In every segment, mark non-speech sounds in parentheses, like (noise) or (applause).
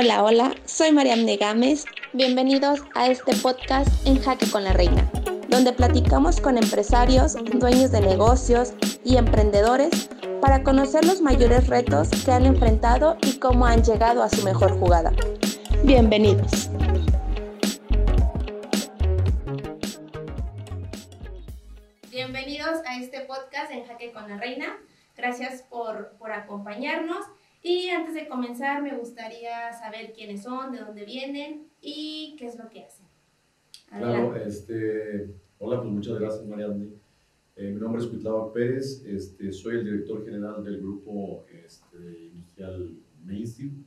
Hola, hola, soy Mariam de Gámez. Bienvenidos a este podcast en Jaque con la Reina, donde platicamos con empresarios, dueños de negocios y emprendedores para conocer los mayores retos que han enfrentado y cómo han llegado a su mejor jugada. Bienvenidos. Bienvenidos a este podcast en Jaque con la Reina. Gracias por, por acompañarnos. Y antes de comenzar, me gustaría saber quiénes son, de dónde vienen y qué es lo que hacen. Claro, este, hola, pues muchas gracias, Marianne. Eh, mi nombre es Cuitlava Pérez, este, soy el director general del grupo este, industrial Mainstream.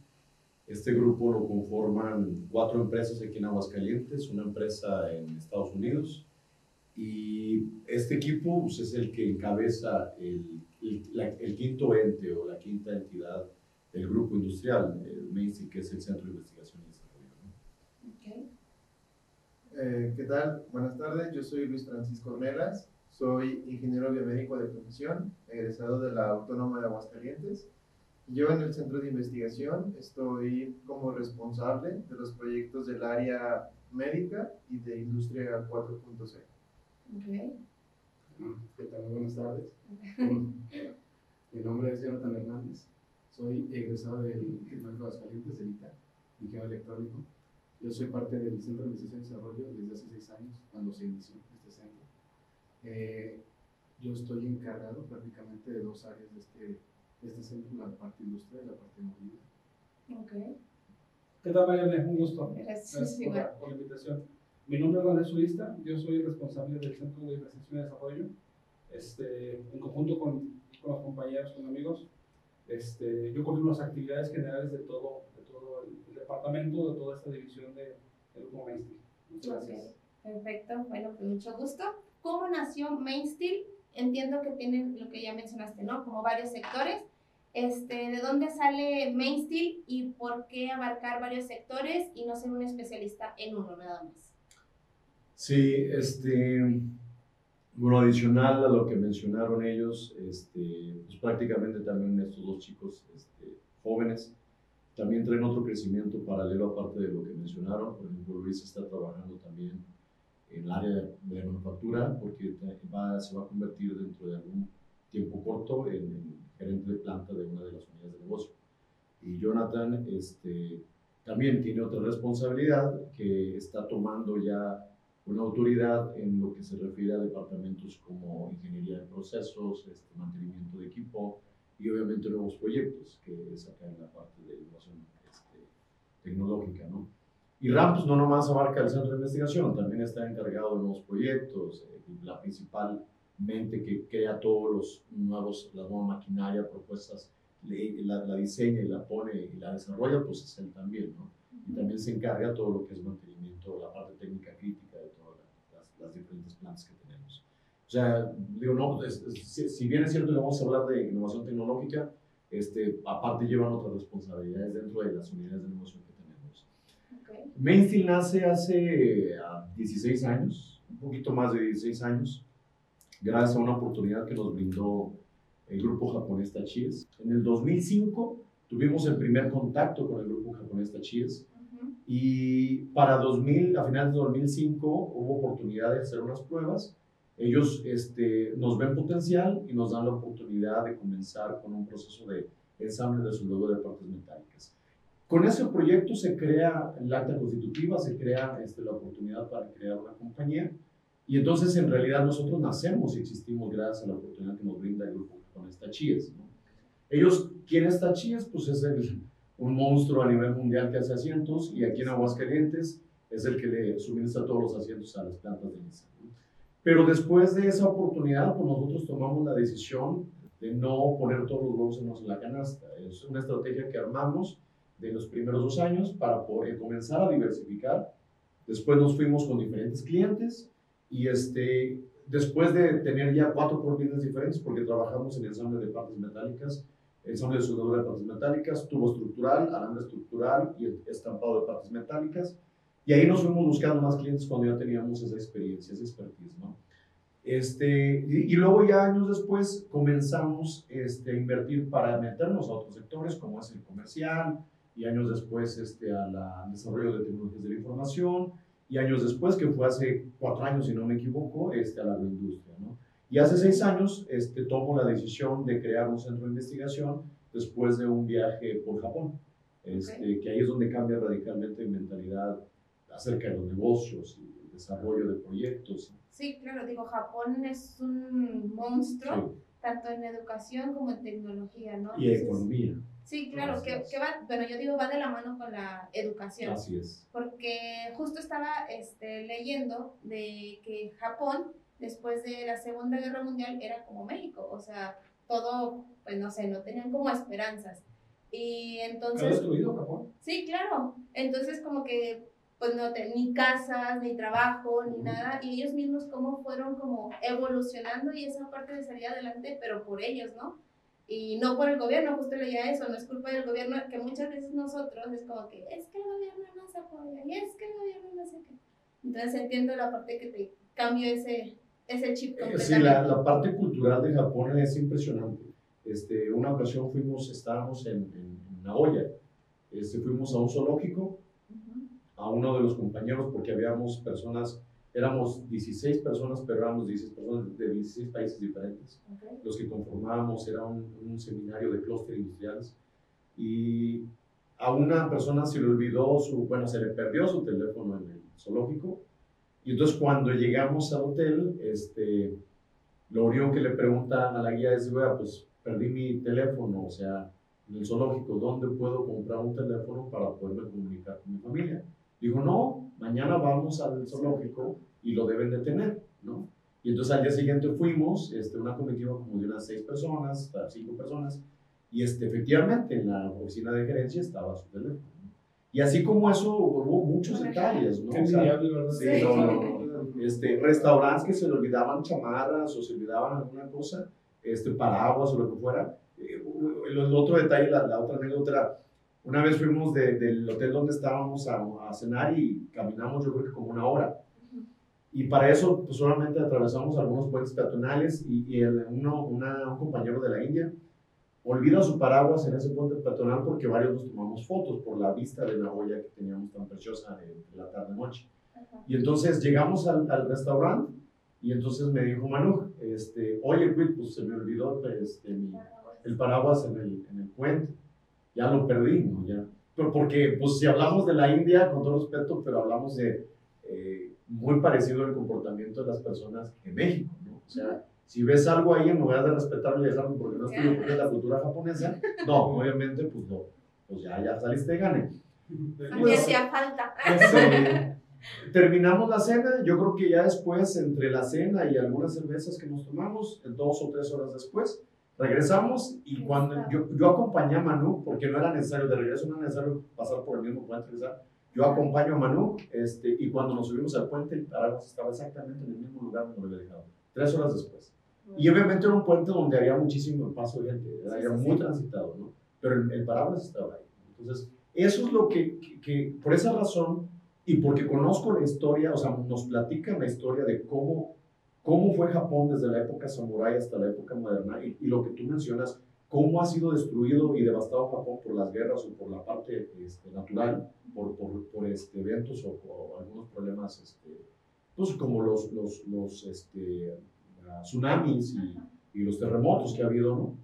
Este grupo lo conforman cuatro empresas aquí en Aguascalientes, una empresa en Estados Unidos, y este equipo pues, es el que encabeza el, el, el, quinto ente o la quinta entidad el grupo industrial, el MAINSI, que es el Centro de Investigación y Desarrollo. Eh, ¿Qué tal? Buenas tardes, yo soy Luis Francisco Ornelas, soy ingeniero biomédico de profesión, egresado de la Autónoma de Aguascalientes. Yo en el Centro de Investigación estoy como responsable de los proyectos del área médica y de Industria 4.0. Okay. ¿Qué tal? Buenas tardes. (laughs) Mi nombre es Jonathan Hernández. Soy egresado del Tribunal de Aguascalientes, del ITA, ingeniero electrónico. Yo soy parte del Centro de Investigación y Desarrollo desde hace seis años, cuando se inició este centro. Eh, yo estoy encargado prácticamente de dos áreas de este, de este centro, la parte industrial y la parte movilidad. Ok. ¿Qué tal, Mariana? Un gusto. Gracias, Gracias por, la, por, la, invitación. Mi nombre es Juan Surista, yo soy responsable del Centro de Investigación y Desarrollo. Este, en conjunto con, con los compañeros, con amigos, este, yo coordino las actividades generales de todo, de todo el, departamento, de toda esta división de, del grupo Mainstream. Muchas gracias. Perfecto, bueno, pues mucho gusto. ¿Cómo nació Mainstream? Entiendo que tienen lo que ya mencionaste, ¿no? Como varios sectores. Este, ¿De dónde sale Mainstream y por qué abarcar varios sectores y no ser un especialista en uno nada más? Sí, este, bueno, adicional a lo que mencionaron ellos, este, pues prácticamente también estos dos chicos este, jóvenes también traen otro crecimiento paralelo aparte de lo que mencionaron. Por ejemplo, Luis está trabajando también en el área de manufactura porque va, se va a convertir dentro de algún tiempo corto en, en, gerente de planta de una de las unidades de negocio. Y Jonathan este, también tiene otra responsabilidad que está tomando ya una autoridad en lo que se refiere a departamentos como ingeniería de procesos, este, mantenimiento de equipo y obviamente nuevos proyectos, que es acá en la parte de innovación este, tecnológica, ¿no? Y RAM pues, no nomás abarca el centro de investigación, también está encargado de nuevos proyectos, eh, la principal mente que crea todos los nuevos, la nueva maquinaria, propuestas, la, la, diseña y la pone y la desarrolla, pues es él también, ¿no? Y también se encarga todo lo que es mantenimiento, la parte técnica crítica plantas que tenemos. O sea, digo, no, es, es, si bien es cierto que vamos a hablar de innovación tecnológica, este, aparte llevan otras responsabilidades dentro de las unidades de negocio que tenemos. Okay. Mainstream nace hace 16 ah, años, un poquito más de 16 años, gracias a una oportunidad que nos brindó el grupo japonés Tachies. En el 2005 tuvimos el primer contacto con el grupo japonés Tachies y para 2000, a finales de 2005 hubo oportunidad de hacer unas pruebas. Ellos este, nos ven potencial y nos dan la oportunidad de comenzar con un proceso de ensamble de soldadura de partes metálicas. Con ese proyecto se crea el acta constitutiva, se crea este, la oportunidad para crear una compañía y entonces en realidad nosotros nacemos y existimos gracias a la oportunidad que nos brinda el grupo con esta ¿no? Ellos, ¿quién es Tachies? Pues es el, un monstruo a nivel mundial que hace asientos y aquí en Aguascalientes es el que le suministra todos los asientos a las plantas de Nissan. Pero después de esa oportunidad, pues nosotros tomamos la decisión de no poner todos los huevos en la canasta. Es una estrategia que armamos de los primeros dos años para poder comenzar a diversificar. Después nos fuimos con diferentes clientes y este, después de tener ya cuatro clientes diferentes, porque trabajamos en ensamble de partes metálicas, ensamble de soldadura de partes metálicas, tubo estructural, alambre estructural y estampado de partes metálicas. Y ahí nos fuimos buscando más clientes cuando ya teníamos esa experiencia, esa expertise, ¿no? Este, y, y, luego ya años después comenzamos este, a invertir para meternos a otros sectores, como es el comercial, y años después este, al desarrollo de tecnologías de la información, y años después, que fue hace cuatro años, si no me equivoco, este, a la agroindustria. Y hace seis años este, tomo la decisión de crear un centro de investigación después de un viaje por Japón, este, que ahí es donde cambia radicalmente mi mentalidad acerca de los negocios y el desarrollo de proyectos. Sí, claro, digo, Japón es un monstruo, tanto en educación como en tecnología, ¿no? Y economía. Sí, claro, que, que, va, bueno, yo digo, va de la mano con la educación. Así es. Porque justo estaba este, leyendo de que Japón, después de la Segunda Guerra Mundial, era como México, o sea, todo, pues no sé, no tenían como esperanzas. Y entonces... ¿Ha destruido Japón? Sí, claro. Entonces como que pues no ni casas, ni trabajo, ni nada, y ellos mismos cómo fueron como evolucionando y esa parte de salir adelante, pero por ellos, ¿no? Y no por el gobierno, justo leía eso, no es culpa del gobierno, que muchas veces nosotros es como que es que el gobierno no se apoya, y es que el gobierno no sé qué. Entonces entiendo la parte que te cambio ese, ese chip completamente. Sí, la, la parte cultural de Japón es impresionante. Este, una ocasión fuimos, estábamos en, en, en Nagoya, este, fuimos a un zoológico a uno de los compañeros porque habíamos personas, éramos 16 personas, pero éramos 16 personas de 16 países diferentes. Los que conformábamos era un, un seminario de clúster industriales y a una persona se le olvidó su, bueno, se le perdió su teléfono en el zoológico y entonces cuando llegamos al hotel, este, lo único que le pregunta a la guía es, pues perdí mi teléfono, o sea, en el zoológico, ¿dónde puedo comprar un teléfono para poderme comunicar con mi familia? Dijo, no, mañana vamos al zoológico y lo deben de tener, ¿no? Y entonces al día siguiente fuimos, este, una comitiva como de unas seis personas, cinco personas, y este, efectivamente en la oficina de gerencia estaba su teléfono. Y así como eso, hubo muchos detalles, ¿no? O sí, (laughs) este, restaurantes que se le olvidaban chamarras o se olvidaban alguna cosa, este, paraguas o lo que fuera. Eh, el, otro detalle, la, la otra anécdota era, una vez fuimos del hotel donde estábamos a, a, cenar y caminamos yo creo que como una hora. Y para eso pues solamente atravesamos algunos puentes peatonales y, y el, uno, una, un compañero de la India olvida su paraguas en ese puente peatonal porque varios nos tomamos fotos por la vista de la olla que teníamos tan preciosa de, la tarde-noche. Y entonces llegamos al, al, restaurante y entonces me dijo Manu, este, oye, pues se me olvidó este, mi, el paraguas en el, en el puente ya lo perdimos, ya. Pero porque, pues si hablamos de la India, con todo respeto, pero hablamos de eh, muy parecido el comportamiento de las personas en México, ¿no? O sea, si ves algo ahí, en lugar de respetarlo y dejarlo porque no estudio porque es la cultura japonesa, (laughs) no, obviamente, pues no, pues ya, ya saliste de gane. Pues, hacía falta. Pues, (laughs) terminamos la cena, yo creo que ya después, entre la cena y algunas cervezas que nos tomamos, dos o tres horas después, Regresamos y cuando yo, yo acompañé a Manu, porque no era necesario, de regreso no era necesario pasar por el mismo puente, yo acompaño a Manu este, y cuando nos subimos al puente, el estaba exactamente en el mismo lugar donde lo había dejado, tres horas después. Y obviamente era un puente donde había muchísimo paso gente, era, muy transitado, ¿no? Pero el, el, estaba ahí. Entonces, eso es lo que, que, que, por esa razón, y porque conozco la historia, o sea, nos platican la historia de cómo cómo fue Japón desde la época samurái hasta la época moderna y, lo que tú mencionas, cómo ha sido destruido y devastado Japón por las guerras o por la parte este, natural, por, por, por este, eventos o, algunos problemas, este, pues como los, los, los este, tsunamis y, y, los terremotos que ha habido, ¿no?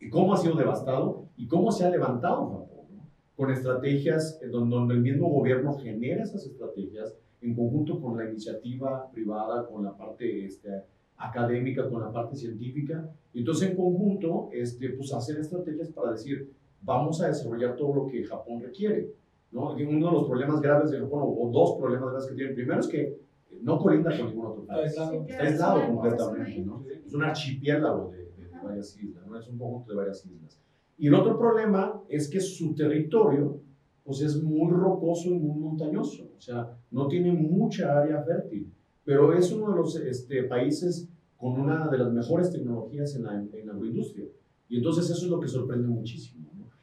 Y cómo ha sido devastado y cómo se ha levantado Japón, ¿no? Con estrategias donde, donde el mismo gobierno genera esas estrategias en conjunto con la iniciativa privada, con la parte este, académica, con la parte científica. Y entonces, en conjunto, este, pues hacer estrategias para decir, vamos a desarrollar todo lo que Japón requiere. ¿no? Y uno de los problemas graves de Japón, o, dos problemas graves que tiene, primero es que no colinda con ningún otro país. Está aislado, completamente. ¿no? Es un archipiélago de, de, de varias islas, ¿no? es un conjunto de varias islas. Y el otro problema es que su territorio pues es muy rocoso y muy montañoso, o sea, no tiene mucha área fértil, pero es uno de los este, países con una de las mejores tecnologías en la, en la agroindustria. Y entonces eso es lo que sorprende muchísimo.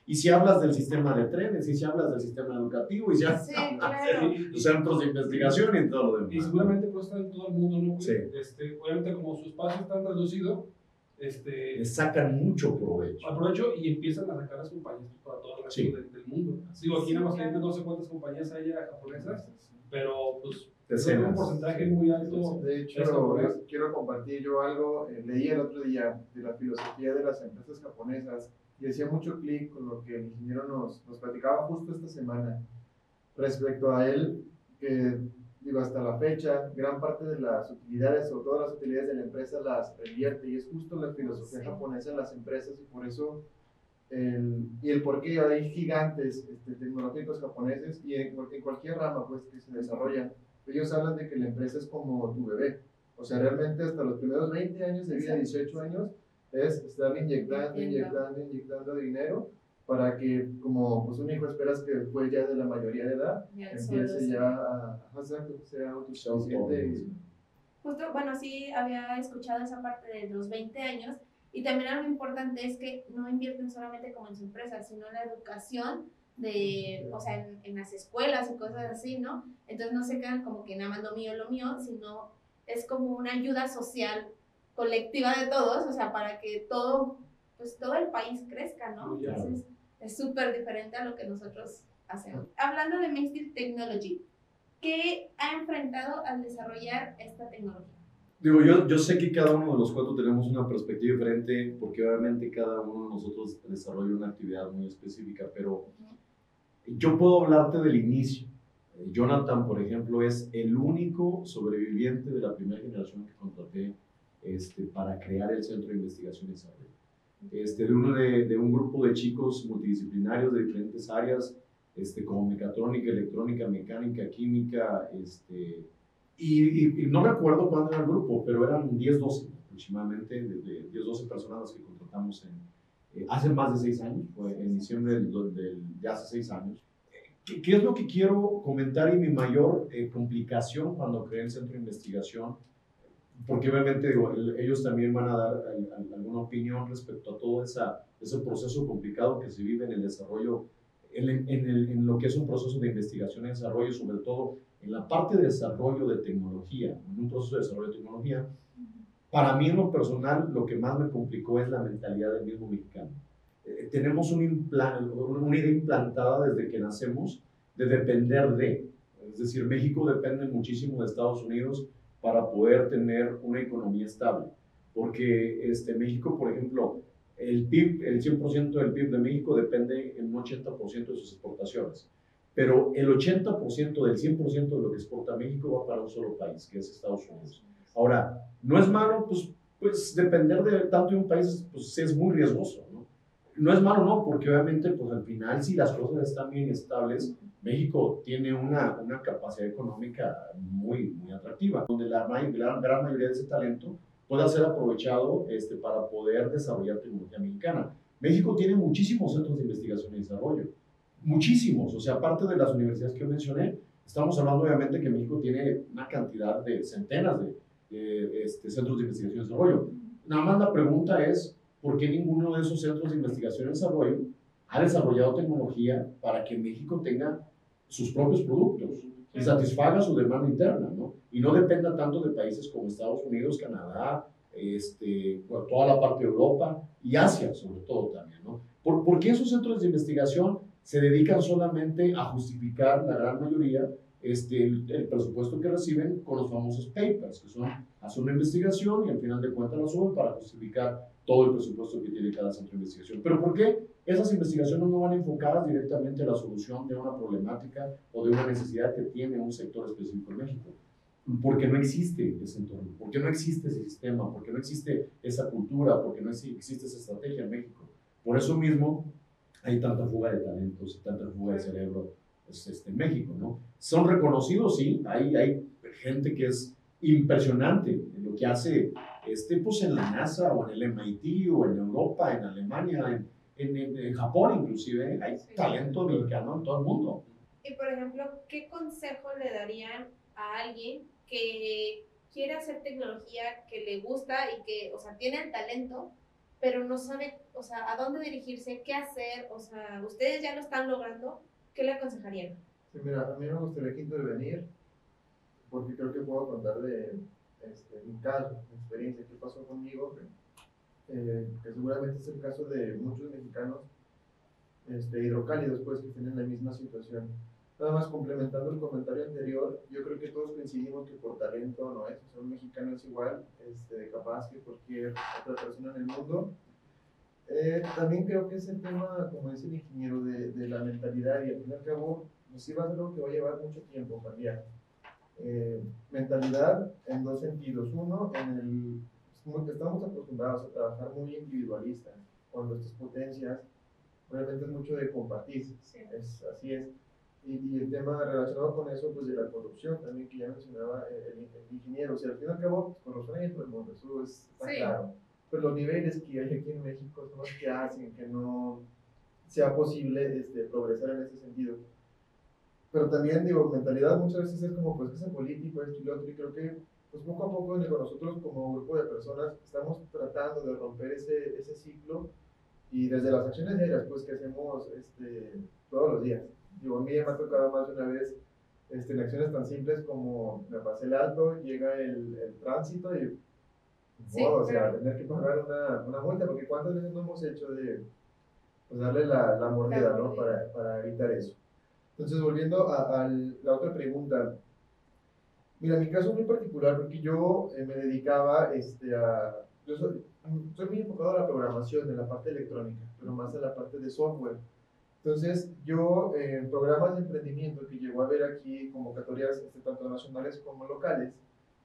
Y si hablas del sistema de trenes, y si hablas del sistema educativo, y si hablas sí, de los centros de investigación y todo lo demás. Y seguramente pues está en todo el mundo, ¿no? Sí. Este, obviamente como su espacio es tan reducido, este, Le sacan mucho provecho. aprovecho y empiezan a sacar las compañías para todo el resto Sí. del, del mundo. Digo, aquí en Aguascalientes no sé cuántas compañías hay japonesas, pero pues es un porcentaje muy alto. De hecho, quiero compartir yo algo, eh, leí el otro día de la filosofía de las empresas japonesas y hacía mucho clic con lo que el ingeniero nos, nos platicaba justo esta semana respecto a él, que digo, hasta la fecha, gran parte de las utilidades o todas las utilidades de la empresa las revierte y es justo la filosofía Sí. japonesa en las empresas y por eso el, y el por qué hay gigantes este, tecnológicos japoneses y en, en cualquier rama pues que se desarrollan ellos hablan de que la empresa es como tu bebé. O sea, realmente hasta los primeros 20 años de vida, 18 años, es estar inyectando, inyectando, inyectando dinero para que, como pues un hijo esperas que después ya de la mayoría de edad, Ya empiece ya a, a sea autosuficiente. Justo, bueno, sí había escuchado esa parte de los 20 años y también algo importante es que no invierten solamente como en su empresa, sino en la educación de, o sea, en, en las escuelas y cosas así, ¿no? Entonces no se quedan como que nada más lo mío, lo mío, sino es como una ayuda social colectiva de todos, o sea, para que todo, pues todo el país crezca, ¿no? Entonces es súper diferente a lo que nosotros hacemos. Hablando de Main Technology, ¿qué ha enfrentado al desarrollar esta tecnología? Digo, yo, yo sé que cada uno de los cuatro tenemos una perspectiva diferente, porque obviamente cada uno de nosotros desarrolla una actividad muy específica, pero yo puedo hablarte del inicio. Eh, Jonathan, por ejemplo, es el único sobreviviente de la primera generación que contraté este, para crear el Centro de Desarrollo. Este, de, uno de, de un grupo de chicos multidisciplinarios de diferentes áreas, este, como mecatrónica, electrónica, mecánica, química, este, y, y- y no recuerdo cuándo era el grupo, pero eran 10, 12 aproximadamente, de, de 10, 12 personas las que contratamos en, eh, hace más de 6 años, en diciembre del, do- del- de hace 6 años. ¿Qué, qué es lo que quiero comentar y mi mayor eh, complicación cuando creé el centro de investigación? Porque obviamente digo, el- ellos también van a dar al- al- alguna opinión respecto a todo ese proceso complicado que se vive en el desarrollo, en, lo que es un proceso de investigación y desarrollo, sobre todo en la parte de desarrollo de tecnología, en un proceso de desarrollo de tecnología. Para mí en lo personal, lo que más me complicó es la mentalidad del mismo mexicano. Eh, tenemos una idea implantada desde que nacemos de depender de. Es decir, México depende muchísimo de Estados Unidos para poder tener una economía estable. Porque este, México, por ejemplo, el PIB, el 100% del PIB de México depende en un 80% de sus exportaciones. Pero el 80% del 100% de lo que exporta México va para un solo país, que es Estados Unidos. Ahora, no es malo, pues, pues depender de tanto de un país, pues es muy riesgoso, ¿no? No es malo, no, porque obviamente, pues al final, si las cosas están bien estables, México tiene una, una capacidad económica muy, muy atractiva, donde la, la gran mayoría de ese talento pueda ser aprovechado este, para poder desarrollar tecnología mexicana. México tiene muchísimos centros de investigación y desarrollo, muchísimos, o sea, aparte de las universidades que mencioné, estamos hablando obviamente que México tiene una cantidad de centenas de, de, este, centros de investigación y desarrollo. Nada más la pregunta es, ¿por qué ninguno de esos centros de investigación y desarrollo ha desarrollado tecnología para que México tenga sus propios productos y satisfaga su demanda interna, ¿no? Y no dependa tanto de países como Estados Unidos, Canadá, este, toda la parte de Europa y Asia, sobre todo también, ¿no? ¿Por, por qué esos centros de investigación se dedican solamente a justificar la gran mayoría este, el, el presupuesto que reciben con los famosos papers, que son hacer una investigación y al final de cuentas la suben para justificar todo el presupuesto que tiene cada centro de investigación. Pero ¿por qué esas investigaciones no van enfocadas directamente a la solución de una problemática o de una necesidad que tiene un sector específico en México? Porque no existe ese entorno, porque no existe ese sistema, porque no existe esa cultura, porque no existe esa estrategia en México. Por eso mismo hay tanta fuga de talentos y tanta fuga de cerebro pues, este, en México, ¿no? Son reconocidos, sí, hay, hay gente que es impresionante en lo que hace este, pues, en la NASA o en el MIT o en Europa, en Alemania, en, en, en, en Japón inclusive, hay Sí. talento mexicano en todo el mundo. Y por ejemplo, ¿qué consejo le darían a alguien que quiere hacer tecnología, que le gusta y que, o sea, tiene el talento, pero no sabe, o sea, a dónde dirigirse, qué hacer? O sea, ustedes ya lo están logrando, ¿qué le aconsejarían? Sí, mira, a mí me gustaría que intervenir porque creo que puedo contar de este, mi caso, mi experiencia, qué pasó conmigo. eh, que seguramente es el caso de muchos mexicanos este, hidrocálidos, pues, que tienen la misma situación. Nada más complementando el comentario anterior, yo creo que todos coincidimos que por talento no es, o sea, un mexicano es igual este, capaz que cualquier otra persona en el mundo. Eh, también creo que ese tema, como dice el ingeniero, de, de, la mentalidad y al fin y al cabo, pues sí va a ser algo que va a llevar mucho tiempo cambiar. Eh, mentalidad en dos sentidos. Uno, en el, estamos acostumbrados a trabajar muy individualistas, con nuestras potencias, realmente es mucho de compartir, es, así es y, el tema relacionado con eso, pues de la corrupción también, que ya mencionaba el, ingeniero. O sea, al fin y al cabo, corrupción hay en todo el mundo, eso está claro. Pero los niveles que hay aquí en México son los que hacen que no sea posible este, progresar en ese sentido. Pero también, digo, mentalidad muchas veces es como, pues, que es político, esto y lo otro, y creo que, pues, poco a poco, digo, nosotros como grupo de personas estamos tratando de romper ese, ese ciclo y desde las acciones diarias, pues, que hacemos este, todos los días Digo, a mí me ha tocado más de una vez este, en acciones tan simples como me pasé el alto, llega el, el tránsito y, sí, o sea, tener que pagar una, una, multa, porque ¿cuántas veces no hemos hecho de pues, darle la, la mordida, ¿no? Para, para, evitar eso. Entonces, volviendo a, la otra pregunta, mira, mi caso es muy particular porque yo eh, me dedicaba este, a, yo soy, soy muy enfocado a la programación, en la parte electrónica, pero más en la parte de software. Entonces, yo en programas de emprendimiento que llegó a ver aquí convocatorias este, tanto nacionales como locales,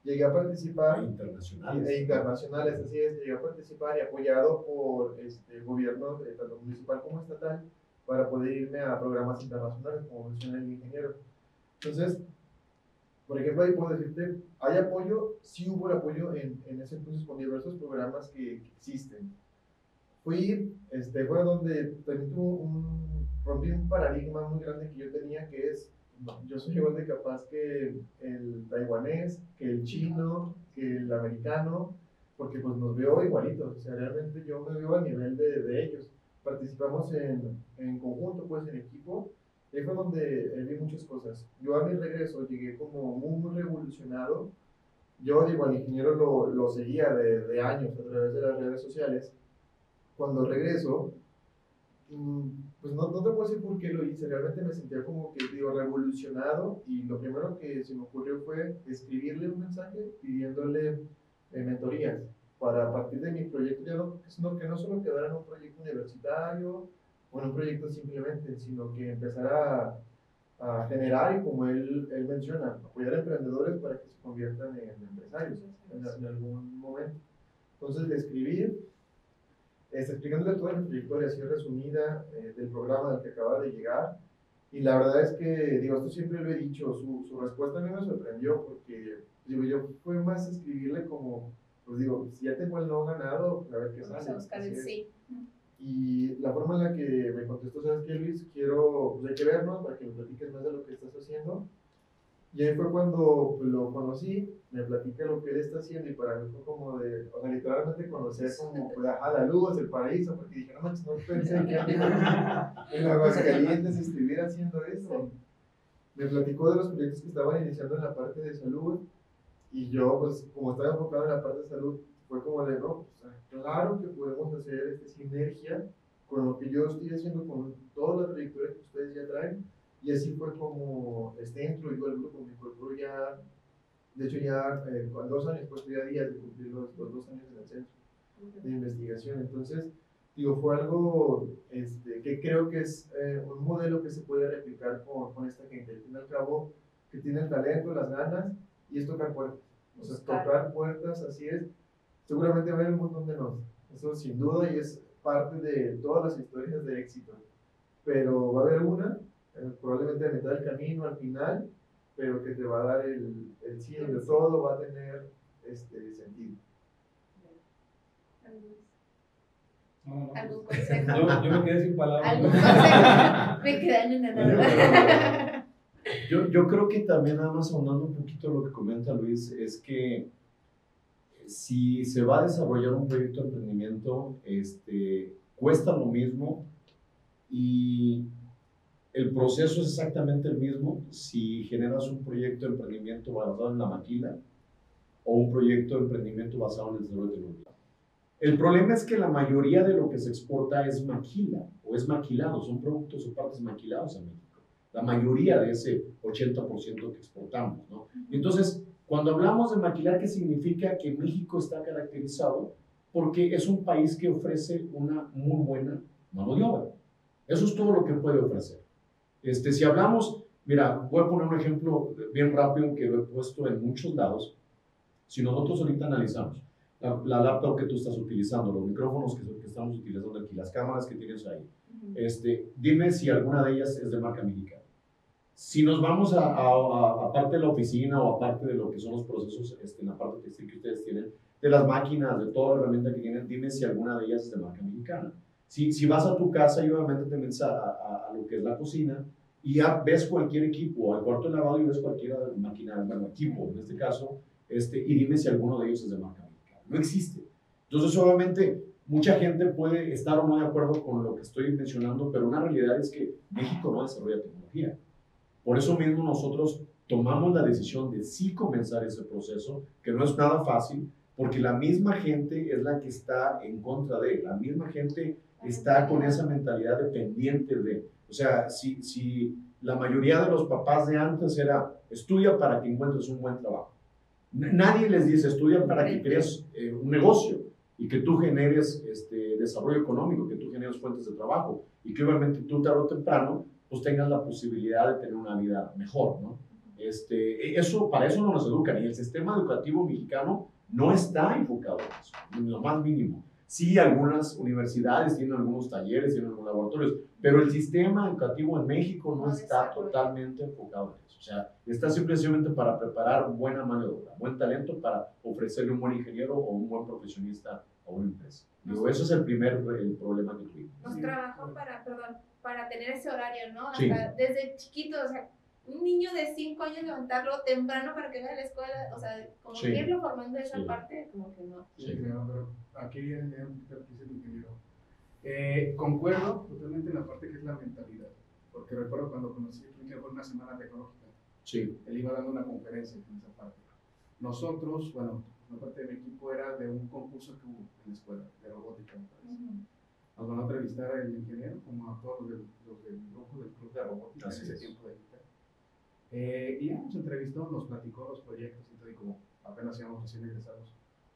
llegué a participar. E internacionales. E, internacionales, así es, llegué a participar y apoyado por este, gobiernos, eh, tanto municipal como estatal, para poder irme a programas internacionales, como menciona el ingeniero. Entonces, por ejemplo, ahí puedo decirte, hay apoyo, sí hubo apoyo en, en ese entonces con diversos programas que, que existen. Fui, este, fue donde también tuvo un rompí un paradigma muy grande que yo tenía, que es, yo soy igual de capaz que el taiwanés, que el chino, que el americano, porque pues nos veo igualitos, o sea, realmente yo me veo a nivel de, de ellos. Participamos en, en, conjunto, pues en equipo, y ahí fue donde vi muchas cosas. Yo a mi regreso llegué como muy, revolucionado. Yo, digo, al ingeniero lo, lo seguía de, de años a través de las redes sociales. Cuando regreso, mm, pues no, no, te puedo decir por qué lo hice, realmente me sentía como que, digo, revolucionado y lo primero que se me ocurrió fue escribirle un mensaje pidiéndole eh, mentorías para a partir de mi proyecto, ya no, sino que no solo quedara en un proyecto universitario o en un proyecto simplemente, sino que empezara a, a generar y como él, él menciona, apoyar a emprendedores para que se conviertan en empresarios en, en algún momento. Entonces le escribí este, explicándole toda la trayectoria así resumida eh, del programa del que acaba de llegar. Y la verdad es que, digo, esto siempre lo he dicho, su, su respuesta a mí me sorprendió porque, digo, yo fue más escribirle como, pues digo, si ya tengo el no ganado, a ver qué sale. buscar el sí. Y la forma en la que me contestó, ¿sabes qué, Luis? Quiero, pues hay que vernos para que me platiques más de lo que estás haciendo. Y ahí fue cuando lo conocí, me platica lo que él está haciendo y para mí fue como de, o sea, literalmente conocer como, pues, a la luz, el paraíso, porque dije, no manches, no pensé que (laughs) en Aguascalientes estuviera haciendo eso. Me platicó de los proyectos que estaban iniciando en la parte de salud y yo, pues, como estaba enfocado en la parte de salud, fue como de, no, o sea, claro que podemos hacer esta sinergia con lo que yo estoy haciendo, con toda la trayectoria que ustedes ya traen y así fue como este, yo al grupo, me incorporó ya, de hecho ya eh, con dos años, pues ya días de cumplir los, dos años en el centro de investigación. Entonces, digo, fue algo este, que creo que es eh, un modelo que se puede replicar con, con esta gente. Al fin y al cabo, que tiene el talento, las ganas, y es tocar puertas. O sea, tocar puertas, así es. Seguramente va a haber un montón de no. Eso sin duda, y es parte de todas las historias de éxito. Pero va a haber una eh, probablemente a mitad del camino, al final, pero que te va a dar el, el sí, donde todo va a tener este sentido. ¿Algún consejo? (laughs) Yo, yo, me quedé sin palabras. ¿Algún consejo? (laughs) me quedan en nada. Yo, creo que también, nada más ahondando un poquito lo que comenta Luis, es que si se va a desarrollar un proyecto de emprendimiento, este, cuesta lo mismo y el proceso es exactamente el mismo si generas un proyecto de emprendimiento basado en la maquila o un proyecto de emprendimiento basado en el desarrollo tecnológico. El problema es que la mayoría de lo que se exporta es maquila o es maquilado, son productos o partes maquilados a México. La mayoría de ese 80% que exportamos, ¿no? Entonces, cuando hablamos de maquilar, ¿qué significa? Que México está caracterizado porque es un país que ofrece una muy buena mano de obra. Eso es todo lo que puede ofrecer. Este, si hablamos, mira, voy a poner un ejemplo bien rápido que lo he puesto en muchos lados. Si nosotros ahorita analizamos la, laptop que tú estás utilizando, los micrófonos que, que, estamos utilizando aquí, las cámaras que tienes ahí, este, dime si alguna de ellas es de marca mexicana. Si nos vamos a, a, a, parte de la oficina o a parte de lo que son los procesos este, en la parte textil que ustedes tienen, de las máquinas, de toda la herramienta que tienen, dime si alguna de ellas es de marca mexicana. Si, si vas a tu casa y obviamente te metes a, a, lo que es la cocina y ya ves cualquier equipo, al cuarto de lavado y ves cualquier máquina, bueno, equipo en este caso, este, y dime si alguno de ellos es de marca mexicana. No existe. Entonces, obviamente, mucha gente puede estar o no de acuerdo con lo que estoy mencionando, pero una realidad es que México no desarrolla tecnología. Por eso mismo nosotros tomamos la decisión de sí comenzar ese proceso, que no es nada fácil, porque la misma gente es la que está en contra de, la misma gente está con esa mentalidad dependiente de, o sea, si, si la mayoría de los papás de antes era, estudia para que encuentres un buen trabajo. Nadie les dice, estudia para que crees eh, un negocio y que tú generes este, desarrollo económico, que tú generes fuentes de trabajo y que obviamente tú tarde o temprano pues tengas la posibilidad de tener una vida mejor, ¿no? Este, eso, para eso no nos educan y el sistema educativo mexicano no está enfocado en eso, en lo más mínimo. Sí, algunas universidades tienen algunos talleres, tienen algunos laboratorios, pero el sistema educativo en México no, está totalmente enfocado en eso. O sea, está simplemente para preparar buena mano de obra, buen talento para ofrecerle un buen ingeniero o un buen profesionista a una empresa. Digo, eso es el primer el problema que tuvimos. Nos trabajó para, perdón, para tener ese horario, ¿no? Hasta desde chiquito, o sea, un niño de 5 años levantarlo temprano para que vaya a la escuela, o sea, como que irlo formando esa parte, como que no. Sí, claro, pero aquí viene un que el ingeniero. Eh, concuerdo totalmente en la parte que es la mentalidad, porque recuerdo cuando conocí a fue una semana tecnológica, sí. él iba dando una conferencia en esa parte. Nosotros, bueno, una parte de mi equipo era de un concurso que hubo en la escuela de robótica, me parece. Nos van a entrevistar al ingeniero, como a todos los del, los del grupo del club de robótica en ese tiempo de eh, y ya nos entrevistó, nos platicó los proyectos y todo, y como apenas íbamos recién egresados,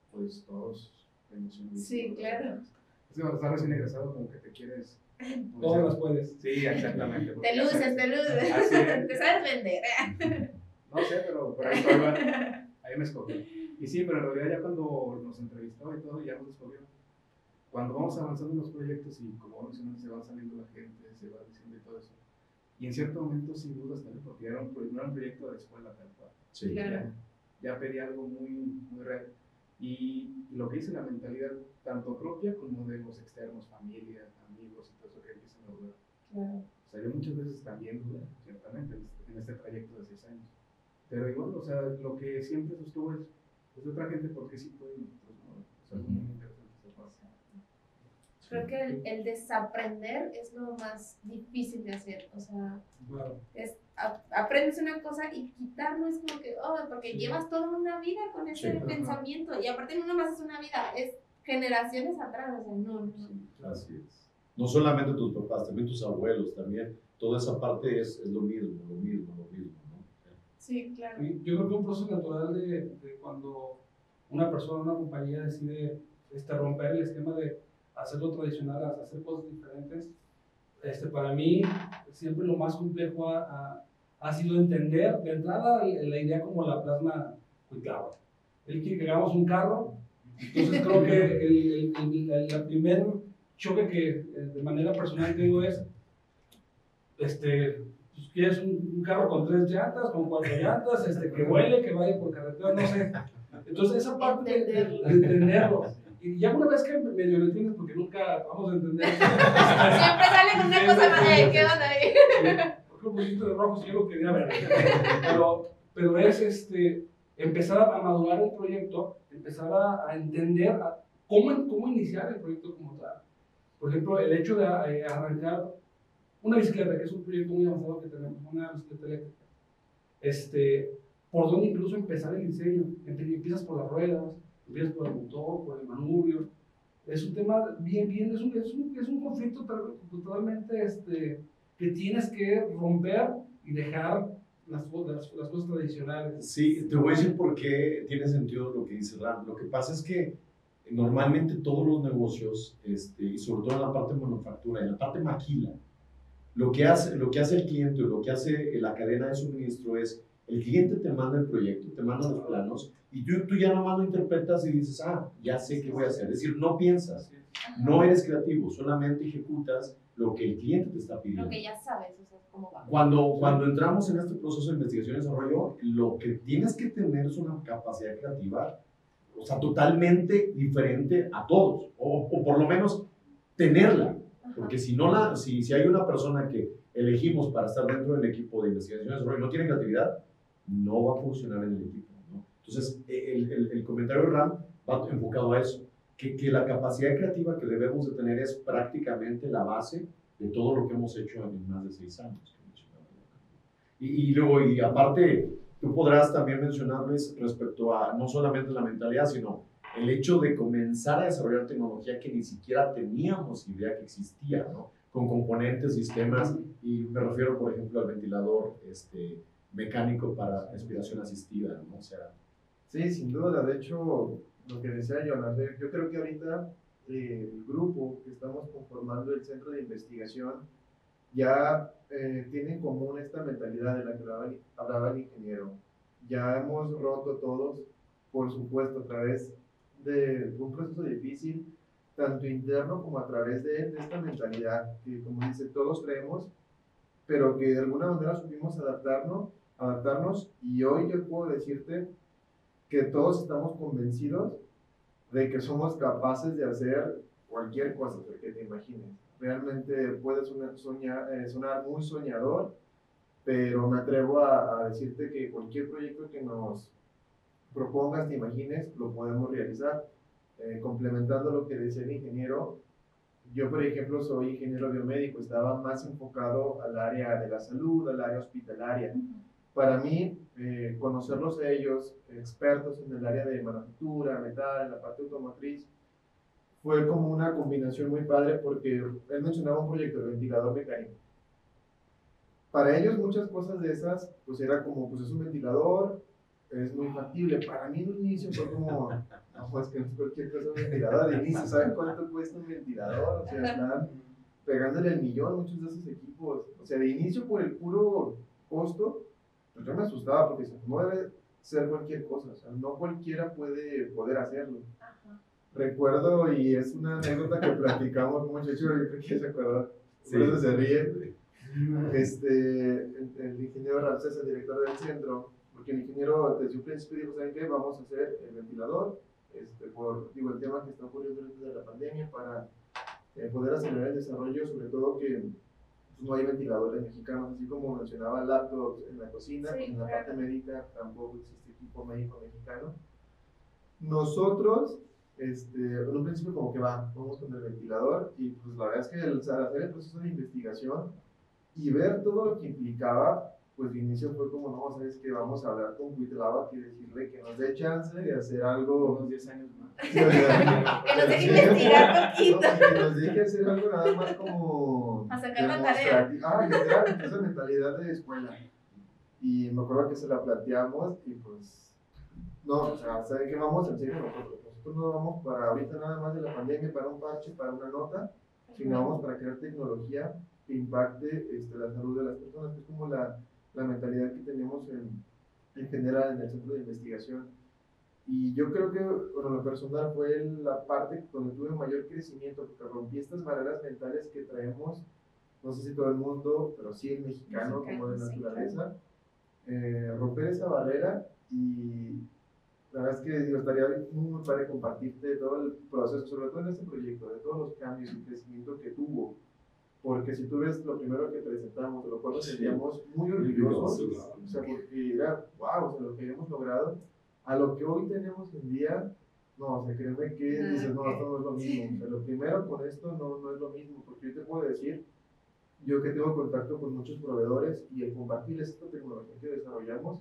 pues todos emocionados. Sí, claro. Es que cuando estás recién egresado, como que te quieres. (laughs) Todas las puedes. Sí, exactamente. Te luces, te luces. (laughs) te sabes vender. no sé, pero por ahí, ahí me escogió. Y sí, pero en realidad ya cuando nos entrevistó y todo, ya nos escogió. Cuando vamos avanzando en los proyectos y como mencionaste, se va saliendo la gente, se va diciendo y todo eso, y en cierto momento sin dudas también, porque era un, no era un proyecto de escuela tal cual. Sí. Claro. Ya, pedía algo muy, muy real. Y, lo que dice la mentalidad, tanto propia como de los externos, familia, amigos y todo eso que empiezan a dudar. Claro. O sea, yo muchas veces también dudé, ciertamente, en este, trayecto de seis años. Pero igual, o sea, lo que siempre sostuvo es, pues otra gente, porque sí puede nosotros no? O sea, muy interesante esa parte. Creo que el, el, desaprender es lo más difícil de hacer. O sea, es, aprendes una cosa y quitarlo es como que, oh, porque llevas toda una vida con ese pensamiento. Y aparte no más es una vida, es generaciones atrás. O sea, no, no. Así es. No solamente tus papás, también tus abuelos, también. Toda esa parte es, es lo mismo, lo mismo, lo mismo. Sí, claro. Yo creo que un proceso natural de, de cuando una persona, una compañía decide este, romper el esquema de hacerlo tradicional, hacer cosas diferentes. Este, para mí, siempre lo más complejo ha, sido entender de entrada la idea como la plasma Cuitlava. Él quiere que hagamos un carro, entonces creo que el, el, el, primer choque que eh, de manera personal tengo es, este, pues, quieres un, un, carro con tres llantas, con cuatro llantas, este, que vuele, que vaya por carretera, no sé. Entonces esa parte de, de entenderlo y ya una vez que medio lo entiendes, porque nunca vamos a entender. Siempre sale con una cosa más de ¿qué onda ahí? ¿Por qué un poquito de rojo si yo lo quería ver? Pero, pero es este, empezar a madurar el proyecto, empezar a, a entender cómo, cómo iniciar el proyecto como tal. Por ejemplo, el hecho de eh, arrancar una bicicleta, que es un proyecto muy avanzado que tenemos, una bicicleta eléctrica. Este, por dónde incluso empezar el diseño. Empiezas por las ruedas, empiezas por el motor, por el manubrio, Es un tema bien, bien, es un, es un, es un conflicto totalmente este, que tienes que romper y dejar las, las, las, cosas tradicionales. Sí, te voy a decir por qué tiene sentido lo que dice Ram. Lo que pasa es que normalmente todos los negocios, este, y sobre todo en la parte de manufactura, en la parte maquila, lo que hace, lo que hace el cliente o lo que hace la cadena de suministro es, el cliente te manda el proyecto, te manda los planos, y tú, tú ya nomás lo interpretas y dices, ah, ya sé qué voy a hacer. Es decir, no piensas, no eres creativo, solamente ejecutas lo que el cliente te está pidiendo. Lo que ya sabes, o sea, cómo va. Cuando, cuando entramos en este proceso de investigación y desarrollo, lo que tienes que tener es una capacidad creativa, o sea, totalmente diferente a todos, o, o por lo menos tenerla, porque si, no la, si, si hay una persona que elegimos para estar dentro del equipo de investigación y desarrollo y no tiene creatividad, no va a funcionar en el equipo. ¿no? Entonces, el, el, el comentario de RAM va enfocado a eso que, que, la capacidad creativa que debemos de tener es prácticamente la base de todo lo que hemos hecho en más de seis años. Y, y luego, y aparte, tú podrás también mencionarles respecto a no solamente la mentalidad, sino el hecho de comenzar a desarrollar tecnología que ni siquiera teníamos idea que existía, ¿no? Con componentes, sistemas, y me refiero, por ejemplo, al ventilador este, mecánico para respiración asistida, ¿no? O sea... Sí, sin duda. De hecho, lo que decía Jonas, yo creo que ahorita eh, el grupo que estamos conformando el centro de investigación ya eh, tiene en común esta mentalidad de la que hablaba, hablaba, el ingeniero. Ya hemos roto todos, por supuesto, a través de un proceso difícil, tanto interno como a través de, esta mentalidad que, como dice, todos creemos, pero que de alguna manera supimos adaptarnos, adaptarnos y hoy yo puedo decirte que todos estamos convencidos de que somos capaces de hacer cualquier cosa que te imagines. Realmente puede soñar, eh, sonar muy soñador, pero me atrevo a, decirte que cualquier proyecto que nos propongas, te imagines, lo podemos realizar. Eh, complementando lo que decía el ingeniero, yo por ejemplo soy ingeniero biomédico, estaba más enfocado al área de la salud, al área hospitalaria. Para mí, eh, conocerlos a ellos, expertos en el área de manufactura, metal, en la parte automotriz, fue como una combinación muy padre porque él mencionaba un proyecto de ventilador mecánico. Para ellos muchas cosas de esas, pues era como, pues es un ventilador, es muy factible. Para mí en un inicio fue como, no, pues que no es cualquier cosa un ventilador de inicio, ¿saben cuánto cuesta un ventilador? O sea, están pegándole el millón muchos de esos equipos. O sea, de inicio por el puro costo, pues yo me asustaba porque no debe ser cualquier cosa, o sea, no cualquiera puede poder hacerlo. Ajá. Recuerdo, y es una anécdota que platicamos mucho, yo creo que se acuerda, sí. por eso se ríe. Este, el, el ingeniero Ramsés, el director del centro, porque el ingeniero desde un principio dijo, ¿saben qué? Vamos a hacer el ventilador, este, por digo, el tema que está ocurriendo desde la pandemia, para eh, poder acelerar el desarrollo, sobre todo que no hay ventiladores mexicanos, así como mencionaba laptops en la cocina, sí, en la claro. parte médica tampoco existe equipo médico mexicano. Nosotros, este, en un principio como que va, vamos con el ventilador y pues la verdad es que el, hacer el proceso de investigación y ver todo lo que implicaba, pues de inicio fue como, no, sabes que vamos a hablar con Witlava y decirle que nos dé chance de hacer algo unos 10 años más. (laughs) que nos deje investigar poquito. No, que nos deje hacer algo nada más como... A sacar la tarea. Ah, literal, esa mentalidad de escuela. Y me acuerdo que se la planteamos y pues, no, o sea, ¿saben qué vamos? En serio, nosotros, nosotros no vamos para ahorita nada más de la pandemia, para un parche, para una nota, sino vamos para crear tecnología que impacte este, la salud de las personas, que es como la la mentalidad que tenemos en, en general en el centro de investigación. Y yo creo que, bueno, lo personal fue la parte donde tuve mayor crecimiento, porque rompí estas barreras mentales que traemos, no sé si todo el mundo, pero sí el mexicano, mexicano como de naturaleza. Claro. eh, romper esa barrera y la verdad es que digo, estaría muy, muy padre compartirte todo el proceso, sobre todo en este proyecto, de todos los cambios y crecimiento que tuvo porque si tú ves lo primero que presentamos, de lo cual nos sentíamos muy orgullosos, o sea, porque era, wow, o sea, lo que hemos logrado, a lo que hoy tenemos en día, no, o sea, créeme que dices, no, esto no es lo mismo, o sea, lo primero con esto no, no es lo mismo, porque yo te puedo decir, yo que tengo contacto con muchos proveedores y el compartir esta tecnología que desarrollamos,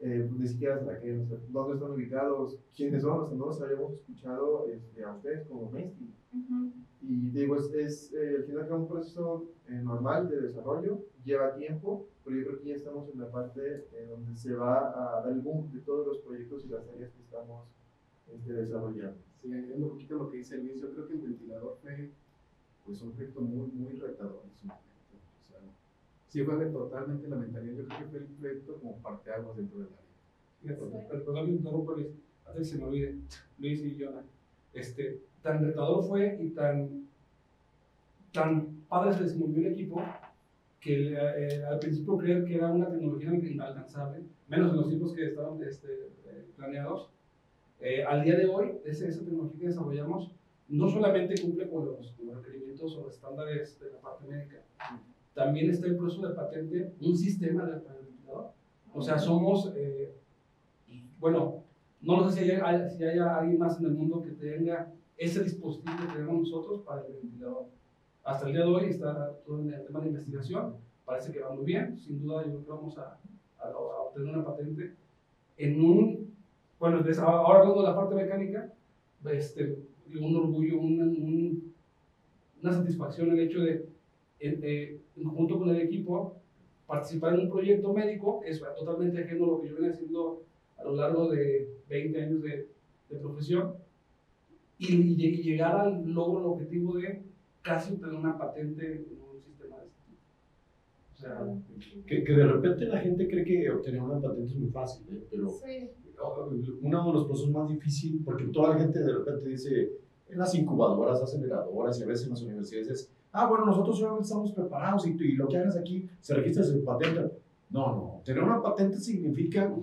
eh, ni siquiera la creen, o sea, dónde están ubicados, quiénes son, o sea, no los habíamos escuchado este, a ustedes como Messi. Ujú. Y digo, es, es eh, al final que un proceso eh, normal de desarrollo, lleva tiempo, pero yo creo que ya estamos en la parte eh, donde se va a dar el boom de todos los proyectos y las áreas que estamos este, desarrollando. Sí, añadiendo un poquito lo que dice Luis, yo creo que el ventilador fue pues, un proyecto muy, muy retador en su momento. O sea, sí fue totalmente la mentalidad. Yo creo que fue el proyecto como parteaguas dentro del área. Perdón que interrumpa, Luis, antes que se me olvide, Luis y Jonah. Este, tan retador fue y tan, tan padre se desenvolvió el equipo que eh, al principio creer que era una tecnología inalcanzable, menos en los tiempos que estaban este, eh, planeados, eh, al día de hoy, esa tecnología que desarrollamos no solamente cumple con los, con los requerimientos o estándares de la parte médica, también está en proceso de patente un sistema de el ventilador. O sea, somos, eh, bueno, no lo sé si hay, si hay alguien más en el mundo que tenga ese dispositivo que tenemos nosotros para el ventilador. Hasta el día de hoy está todo en el tema de investigación, parece que va muy bien, sin duda yo creo que vamos a, a- a obtener una patente en un, bueno, ahora hablando de la parte mecánica, este, un orgullo, un- un- una satisfacción el hecho de, en conjunto con el equipo, participar en un proyecto médico es totalmente ajeno a lo que yo venía haciendo a lo largo de 20 años de, de profesión y, y lleg- llegar al logro, el objetivo de casi obtener una patente en un sistema de este tipo. O sea, Que, que de repente la gente cree que obtener una patente es muy fácil, ¿eh? pero Sí. uno de los procesos más difíciles, porque toda la gente de repente dice, en las incubadoras, aceleradoras y a veces en las universidades es, ah, bueno, nosotros solamente estamos preparados y, y lo que hagas aquí se registra en patente. No, no, tener una patente significa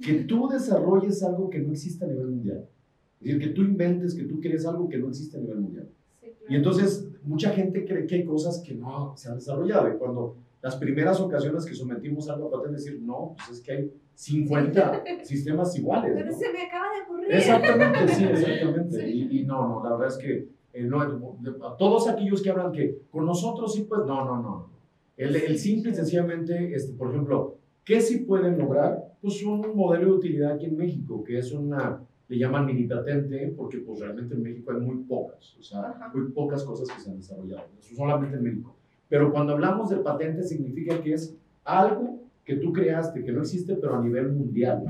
que tú desarrolles algo que no existe a nivel mundial. Es decir, que tú inventes, que tú crees algo que no existe a nivel mundial. Sí, claro. Y entonces mucha gente cree que hay cosas que no se han desarrollado. Y cuando las primeras ocasiones que sometimos algo a patente, decir, no, pues es que hay 50 (laughs) sistemas iguales. Pero ¿no? se me acaba de ocurrir. Exactamente, sí, (laughs) exactamente. Sí. Y, y no, no, la verdad es que eh, no, a todos aquellos que hablan que con nosotros sí, pues no, no, no. El, el simple y sencillamente, este, por ejemplo, ¿qué sí pueden lograr? Pues un modelo de utilidad aquí en México, que es una, le llaman mini patente, porque pues realmente en México hay muy pocas, o sea, Ajá. muy pocas cosas que se han desarrollado, eso solamente en México. Pero cuando hablamos de patente significa que es algo que tú creaste, que no existe, pero a nivel mundial.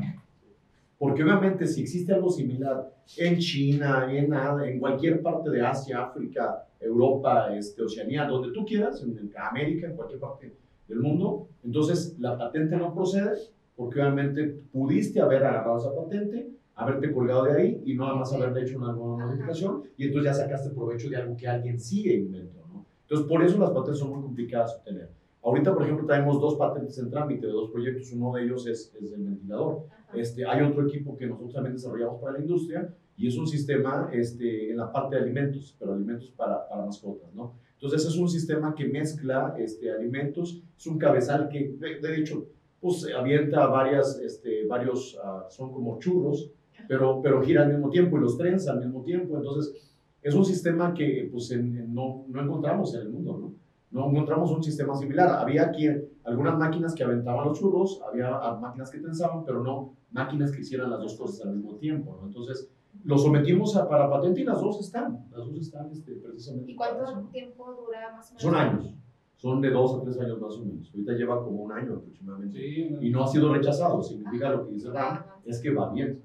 Porque obviamente si existe algo similar en China, en, en cualquier parte de Asia, África, Europa, este, Oceanía, donde tú quieras, en América, en cualquier parte del mundo, entonces la patente no procede porque obviamente pudiste haber agarrado esa patente, haberte colgado de ahí y no nada más haberle hecho una nueva modificación y entonces ya sacaste provecho de algo que alguien sí inventó. ¿no? Entonces por eso las patentes son muy complicadas de obtener. Ahorita, por ejemplo, tenemos dos patentes en trámite de dos proyectos. Uno de ellos es, es el ventilador. Ajá. Este, hay otro equipo que nosotros también desarrollamos para la industria y es un sistema este, en la parte de alimentos, pero alimentos para, para mascotas, ¿no? Entonces es un sistema que mezcla este, alimentos, es un cabezal que, de, de hecho, pues avienta varias, este, varios, ah, son como churros, pero, pero gira al mismo tiempo y los trenza al mismo tiempo. Entonces es un sistema que pues en- en- no, no encontramos en el mundo, ¿no? No encontramos un sistema similar. Había aquí algunas máquinas que aventaban los churros, había ah, máquinas que trenzaban, pero no máquinas que hicieran las dos cosas al mismo tiempo, ¿no? Entonces, lo sometimos a, para patente y las dos están, las dos están este, precisamente. ¿Y cuánto eso, ¿no? tiempo dura más o menos? Son años, son de dos a tres años más o menos. Ahorita lleva como un año aproximadamente. sí, Y no ha sido rechazado, significa lo que dice Ram, Ajá. es que va bien,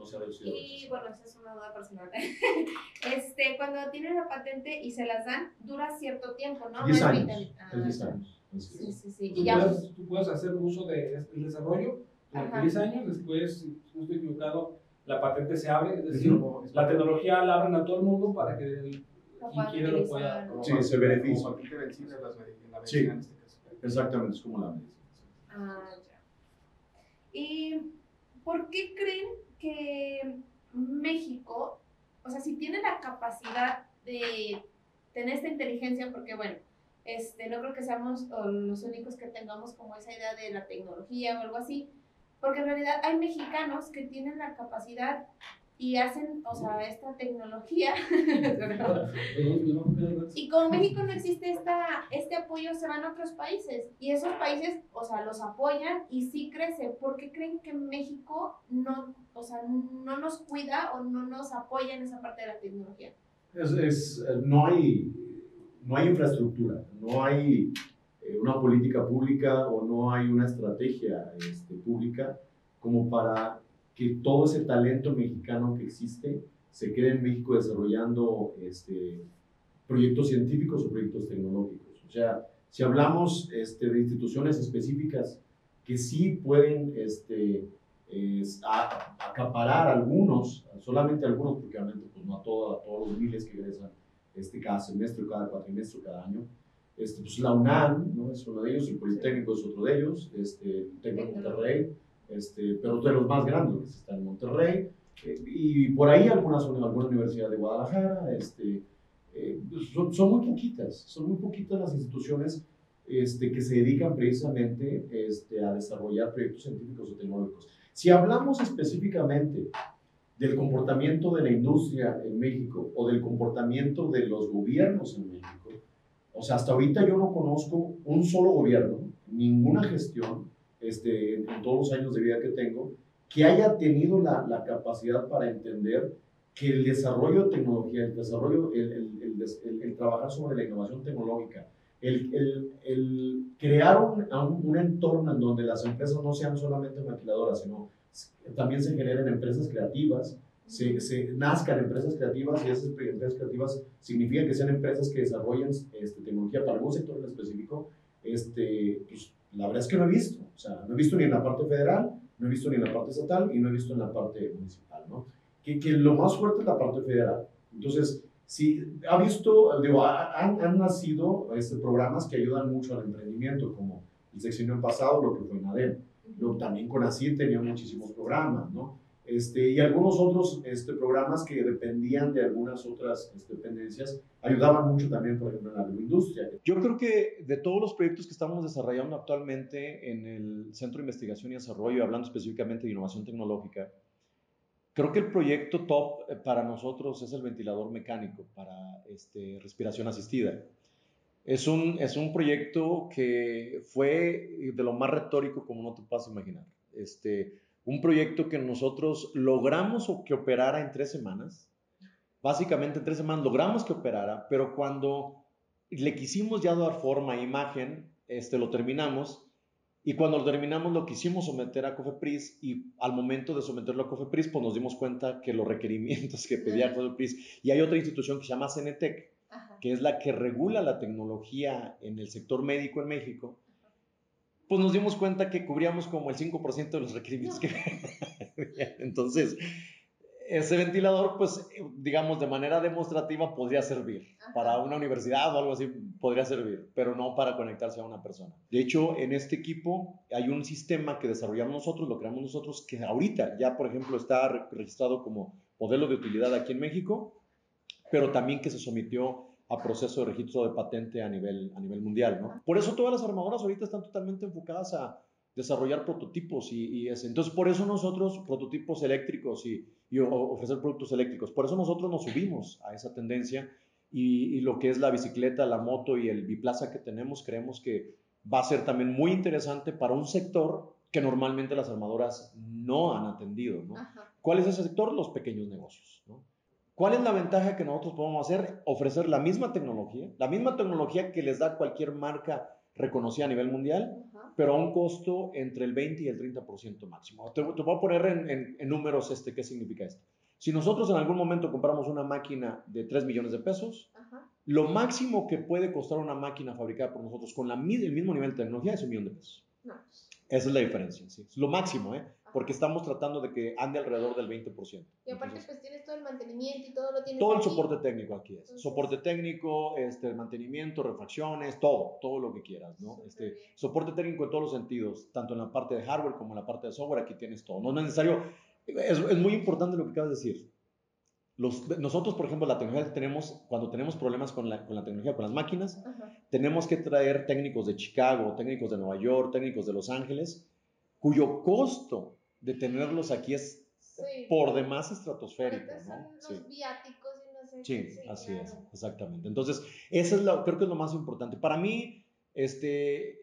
¿no? Y bueno, esa es una duda personal. (laughs) este, cuando tienen la patente y se las dan, dura cierto tiempo, ¿no? Diez No es años, vital- Ah, es 10 años. Sí, sí, sí. Tú puedes, tú puedes hacer uso del desarrollo durante Ajá. 10 años, después, si no estoy equivocado, la patente se abre, es decir, Ujú. la tecnología la abren a todo el mundo para que el- Lo quien quiera lo pueda. Como Sí, se beneficia. Como patente vencida en las medi- en la Sí. medicina en este caso. Exactamente, es como la medicina. Ah, ya. ¿Y por qué creen que México, o sea, si tiene la capacidad de tener esta inteligencia, porque bueno, este, no creo que seamos los únicos que tengamos como esa idea de la tecnología o algo así, porque en realidad hay mexicanos que tienen la capacidad y hacen, o sea, esta tecnología. (laughs) y como México no existe esta, este apoyo, se van a otros países y esos países, o sea, los apoyan y sí crece. ¿Por qué creen que México no, o sea, no nos cuida o no nos apoya en esa parte de la tecnología? Es, es, no, hay, no hay infraestructura, no hay eh, una política pública o no hay una estrategia este, pública como para que todo ese talento mexicano que existe se quede en México desarrollando este, proyectos científicos o proyectos tecnológicos. O sea, si hablamos este, de instituciones específicas que sí pueden este, acaparar algunos, solamente algunos, porque obviamente pues, no a, todos los miles que egresan este, cada semestre, cada cuatrimestre, cada año. Este, pues la UNAM ¿no? es uno de ellos, el Politécnico es otro de ellos, este, el Técnico Monterrey, este, pero de los más grandes, está en Monterrey, eh, y por ahí algunas alguna universidad de Guadalajara, este, eh, son, son, muy poquitas, son muy poquitas las instituciones este, que se dedican precisamente este, a desarrollar proyectos científicos o tecnológicos. Si hablamos específicamente del comportamiento de la industria en México o del comportamiento de los gobiernos en México, o sea, hasta ahorita yo no conozco un solo gobierno, ninguna gestión este, en, todos los años de vida que tengo, que haya tenido la, la capacidad para entender que el desarrollo de tecnología, el desarrollo, el, el, el, el trabajar sobre la innovación tecnológica, el, crear un, un, entorno en donde las empresas no sean solamente maquiladoras, sino también se generen empresas creativas, se, se, nazcan empresas creativas y esas empresas creativas significan que sean empresas que desarrollen este, tecnología para algún sector en específico, este, pues, la verdad es que no he visto. O sea, no he visto ni en la parte federal, no he visto ni en la parte estatal y no he visto en la parte municipal, ¿no? Que, que lo más fuerte es la parte federal. Entonces, si ha visto, digo, han, han nacido este, programas que ayudan mucho al emprendimiento, como el sexenio pasado, lo que fue NADEM. Luego, también con ASIR tenía muchísimos programas, ¿no? Este, y algunos otros este, programas que dependían de algunas otras este, dependencias ayudaban mucho también, por ejemplo, en la agroindustria. Yo creo que de todos los proyectos que estamos desarrollando actualmente en el Centro de Investigación y Desarrollo, hablando específicamente de innovación tecnológica, creo que el proyecto top eh, para nosotros es el ventilador mecánico para este, respiración asistida. Es un, es un proyecto que fue de lo más retórico como no te puedas imaginar. Este, un proyecto que nosotros logramos que operara en tres semanas. Básicamente en tres semanas logramos que operara, pero cuando le quisimos ya dar forma e imagen, este, lo terminamos. Y cuando lo terminamos lo quisimos someter a Cofepris y al momento de someterlo a Cofepris, pues nos dimos cuenta que los requerimientos que pedía Cofepris, y hay otra institución que se llama Cenetec, que es la que regula la tecnología en el sector médico en México, pues nos dimos cuenta que cubríamos como el 5% de los requerimientos que (laughs) Entonces, ese ventilador, pues, digamos, de manera demostrativa podría servir. Para una universidad o algo así podría servir, pero no para conectarse a una persona. De hecho, en este equipo hay un sistema que desarrollamos nosotros, lo creamos nosotros, que ahorita ya, por ejemplo, está registrado como modelo de utilidad aquí en México, pero también que se sometió a proceso de registro de patente a nivel, a nivel mundial, ¿no? Por eso todas las armadoras ahorita están totalmente enfocadas a desarrollar prototipos y, y ese. Entonces, por eso nosotros, prototipos eléctricos y, y, ofrecer productos eléctricos, por eso nosotros nos subimos a esa tendencia y, y, lo que es la bicicleta, la moto y el biplaza que tenemos, creemos que va a ser también muy interesante para un sector que normalmente las armadoras no han atendido, ¿no? ¿Cuál es ese sector? Los pequeños negocios. ¿Cuál es la ventaja que nosotros podemos hacer? Ofrecer la misma tecnología, la misma tecnología que les da cualquier marca reconocida a nivel mundial, pero a un costo entre el 20 y el 30% máximo. Te, te, voy a poner en, en, números este, qué significa esto. Si nosotros en algún momento compramos una máquina de 3 millones de pesos, Ajá. lo máximo que puede costar una máquina fabricada por nosotros con la, el mismo nivel de tecnología es un millón de pesos. No. Esa es la diferencia, ¿sí? lo máximo, ¿eh? Porque estamos tratando de que ande alrededor del 20%. Y aparte, Entonces, pues tienes todo el mantenimiento y todo lo tienes. Todo el soporte técnico aquí es. Entonces, soporte técnico, este, mantenimiento, refacciones, todo, todo lo que quieras, ¿no? Este, soporte técnico en todos los sentidos, tanto en la parte de hardware como en la parte de software, aquí tienes todo. No es necesario, es, es muy importante lo que acabas de decir. Los, nosotros, por ejemplo, la tecnología que tenemos, cuando tenemos problemas con la, con la tecnología, con las máquinas, Ajá. tenemos que traer técnicos de Chicago, técnicos de Nueva York, técnicos de Los Ángeles, cuyo costo de tenerlos aquí es Sí. por demás estratosférico, ¿no? son Sí. los viáticos y no sé Sí, qué. así es, exactamente. Entonces, eso es lo, creo que es lo más importante. Para mí, este,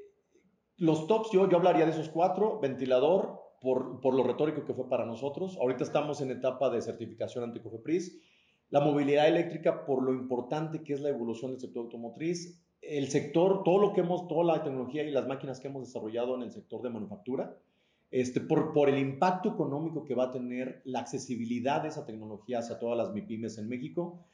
los tops, yo, yo hablaría de esos cuatro, ventilador, por, por lo retórico que fue para nosotros. Ahorita estamos en etapa de certificación ante COFEPRIS. La movilidad eléctrica, por lo importante que es la evolución del sector automotriz. El sector, todo lo que hemos, toda la tecnología y las máquinas que hemos desarrollado en el sector de manufactura, este, por, por el impacto económico que va a tener la accesibilidad de esa tecnología hacia todas las MIPIMES en México.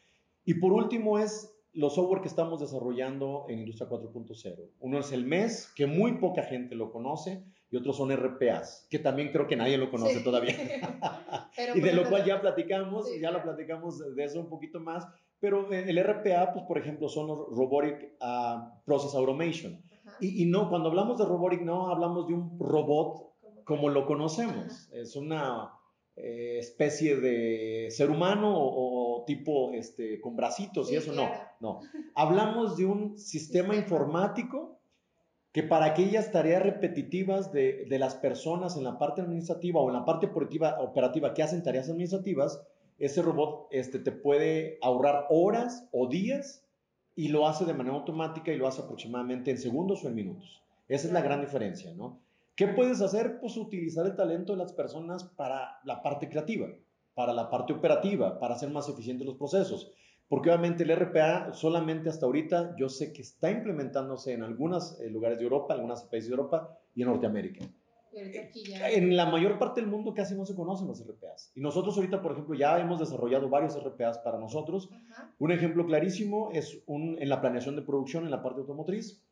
Y por último es los software que estamos desarrollando en Industria 4.0. Uno es el MES, que muy poca gente lo conoce, y otros son RPAs, que también creo que nadie lo conoce Sí. todavía. (laughs) (laughs) Y de lo cual ya platicamos, Sí, ya lo platicamos de- eso un poquito más, pero eh, el RPA, pues por ejemplo, son los Robotic ah, Process Automation. Y, y no, cuando hablamos de robotic, no hablamos de un robot Como- lo conocemos. Es una eh, especie de ser humano o, o tipo este, con bracitos Sí, y eso. claro. No, no. (laughs) Hablamos de un sistema Sistema. informático que para aquellas tareas repetitivas de, de las personas en la parte administrativa o en la parte operativa, operativa que hacen tareas administrativas, ese robot este, te puede ahorrar horas o días y lo hace de manera automática y lo hace aproximadamente en segundos o en minutos. Esa es la gran diferencia, ¿no? ¿Qué puedes hacer? Pues utilizar el talento de las personas para la parte creativa, para la parte operativa, para hacer más eficientes los procesos. Porque obviamente el RPA solamente hasta ahorita yo sé que está implementándose en algunos eh, lugares de Europa, en algunos países de Europa y en Norteamérica. Ya. En la mayor parte del mundo casi no se conocen los RPAs. Y nosotros ahorita, por ejemplo, ya hemos desarrollado varios RPAs para nosotros. Ajá. Un ejemplo clarísimo es un, en la planeación de producción en la parte automotriz.